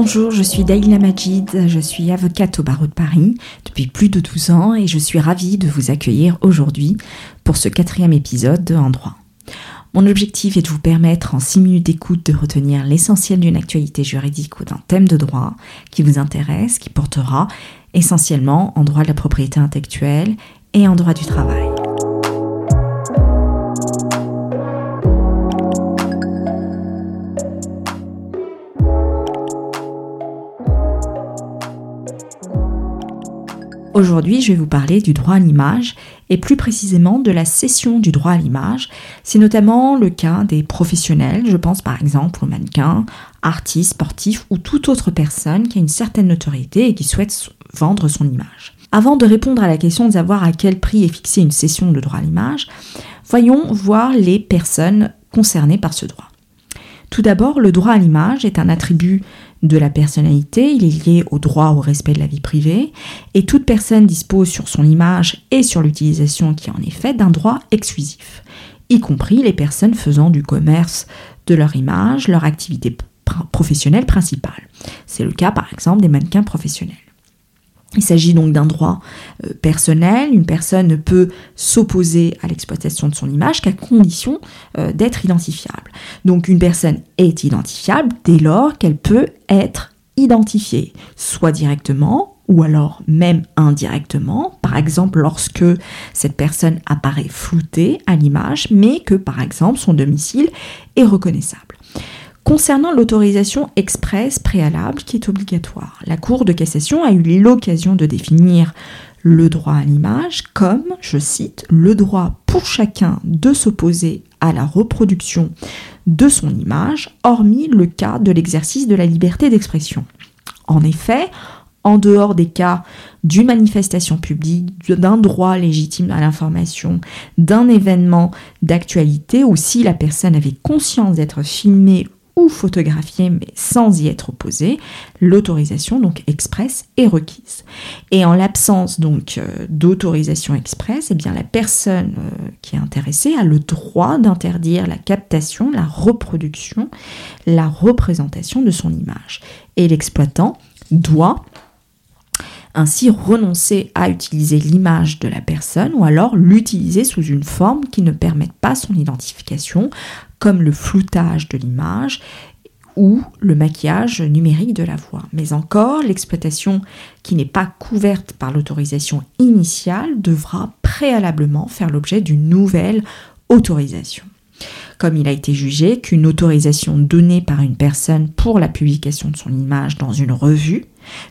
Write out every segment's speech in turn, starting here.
Bonjour, je suis Daïla Majid, je suis avocate au barreau de Paris depuis plus de 12 ans et je suis ravie de vous accueillir aujourd'hui pour ce quatrième épisode de En droit. Mon objectif est de vous permettre en 6 minutes d'écoute de retenir l'essentiel d'une actualité juridique ou d'un thème de droit qui vous intéresse, qui portera essentiellement en droit de la propriété intellectuelle et en droit du travail. Aujourd'hui, je vais vous parler du droit à l'image et plus précisément de la cession du droit à l'image. C'est notamment le cas des professionnels, je pense par exemple aux mannequins, artistes, sportifs ou toute autre personne qui a une certaine notoriété et qui souhaite vendre son image. Avant de répondre à la question de savoir à quel prix est fixée une cession de droit à l'image, voyons voir les personnes concernées par ce droit. Tout d'abord, le droit à l'image est un attribut de la personnalité, il est lié au droit au respect de la vie privée, et toute personne dispose sur son image et sur l'utilisation qui en est faite d'un droit exclusif, y compris les personnes faisant du commerce de leur image, leur activité professionnelle principale. C'est le cas par exemple des mannequins professionnels. Il s'agit donc d'un droit euh, personnel. Une personne ne peut s'opposer à l'exploitation de son image qu'à condition euh, d'être identifiable. Donc une personne est identifiable dès lors qu'elle peut être identifiée, soit directement ou alors même indirectement, par exemple lorsque cette personne apparaît floutée à l'image, mais que par exemple son domicile est reconnaissable. Concernant l'autorisation express préalable qui est obligatoire, la Cour de cassation a eu l'occasion de définir le droit à l'image comme, je cite, le droit pour chacun de s'opposer à la reproduction de son image, hormis le cas de l'exercice de la liberté d'expression. En effet, en dehors des cas d'une manifestation publique, d'un droit légitime à l'information, d'un événement d'actualité, ou si la personne avait conscience d'être filmée ou photographier mais sans y être opposé, l'autorisation donc express est requise. Et en l'absence donc euh, d'autorisation express, eh bien la personne euh, qui est intéressée a le droit d'interdire la captation, la reproduction, la représentation de son image. Et l'exploitant doit ainsi renoncer à utiliser l'image de la personne ou alors l'utiliser sous une forme qui ne permette pas son identification, comme le floutage de l'image ou le maquillage numérique de la voix. Mais encore, l'exploitation qui n'est pas couverte par l'autorisation initiale devra préalablement faire l'objet d'une nouvelle autorisation. Comme il a été jugé qu'une autorisation donnée par une personne pour la publication de son image dans une revue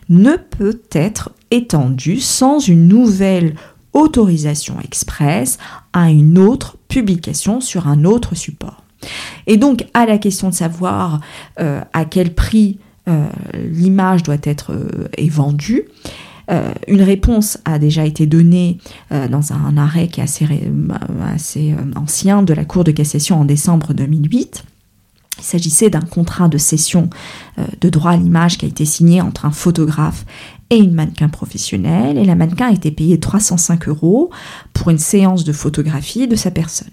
ne peut être étendue sans une nouvelle autorisation express à une autre publication sur un autre support. Et donc, à la question de savoir euh, à quel prix euh, l'image doit être euh, vendue, une réponse a déjà été donnée dans un arrêt qui est assez, assez ancien de la Cour de cassation en décembre 2008. Il s'agissait d'un contrat de cession de droit à l'image qui a été signé entre un photographe et une mannequin professionnelle, et la mannequin a été payée 305 euros pour une séance de photographie de sa personne.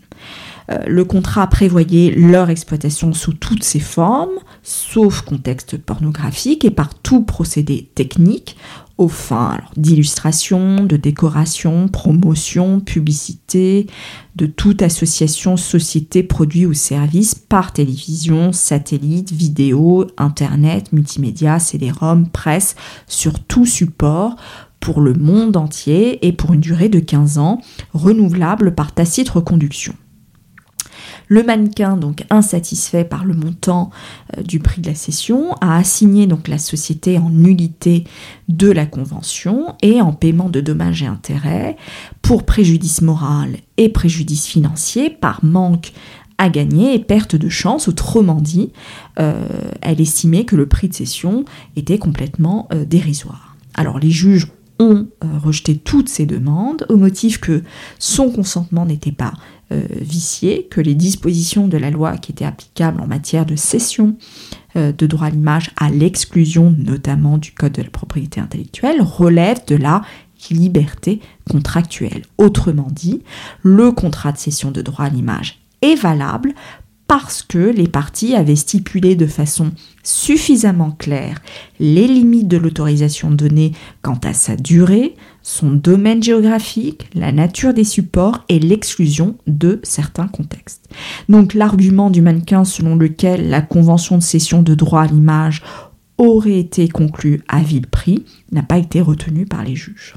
Euh, le contrat prévoyait leur exploitation sous toutes ses formes, sauf contexte pornographique et par tout procédé technique aux fins d'illustration, de décoration, promotion, publicité, de toute association, société, produit ou service par télévision, satellite, vidéo, internet, multimédia, CD-ROM, presse, sur tout support pour le monde entier et pour une durée de 15 ans, renouvelable par tacite reconduction. Le mannequin, donc insatisfait par le montant euh, du prix de la cession, a assigné donc la société en nullité de la convention et en paiement de dommages et intérêts pour préjudice moral et préjudice financier par manque à gagner et perte de chance. Autrement dit, euh, elle estimait que le prix de cession était complètement euh, dérisoire. Alors les juges ont rejeté toutes ces demandes au motif que son consentement n'était pas euh, vicié, que les dispositions de la loi qui étaient applicables en matière de cession euh, de droit à l'image à l'exclusion notamment du Code de la propriété intellectuelle relèvent de la liberté contractuelle. Autrement dit, le contrat de cession de droit à l'image est valable parce que les parties avaient stipulé de façon suffisamment claire les limites de l'autorisation donnée quant à sa durée, son domaine géographique, la nature des supports et l'exclusion de certains contextes. Donc l'argument du mannequin selon lequel la convention de cession de droit à l'image aurait été conclue à vil prix n'a pas été retenu par les juges.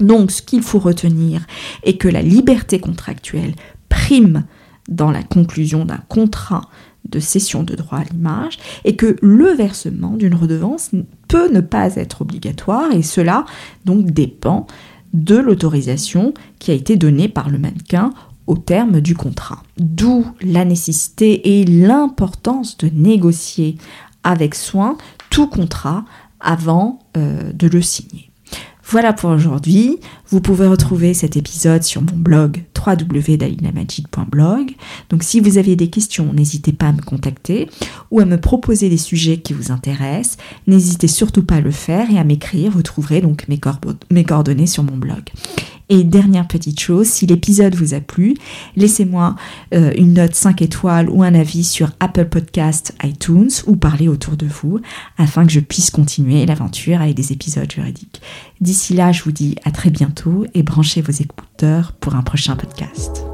Donc ce qu'il faut retenir est que la liberté contractuelle prime dans la conclusion d'un contrat de cession de droit à l'image et que le versement d'une redevance peut ne pas être obligatoire et cela donc dépend de l'autorisation qui a été donnée par le mannequin au terme du contrat. D'où la nécessité et l'importance de négocier avec soin tout contrat avant euh, de le signer. Voilà pour aujourd'hui. Vous pouvez retrouver cet épisode sur mon blog www.dalinamajid.blog. Donc si vous avez des questions, n'hésitez pas à me contacter ou à me proposer des sujets qui vous intéressent. N'hésitez surtout pas à le faire et à m'écrire. Vous trouverez donc mes, mes coordonnées sur mon blog. Et dernière petite chose, si l'épisode vous a plu, laissez-moi euh, une note 5 étoiles ou un avis sur Apple Podcast, iTunes ou parlez autour de vous afin que je puisse continuer l'aventure avec des épisodes juridiques. D'ici là, je vous dis à très bientôt et branchez vos écouteurs pour un prochain podcast.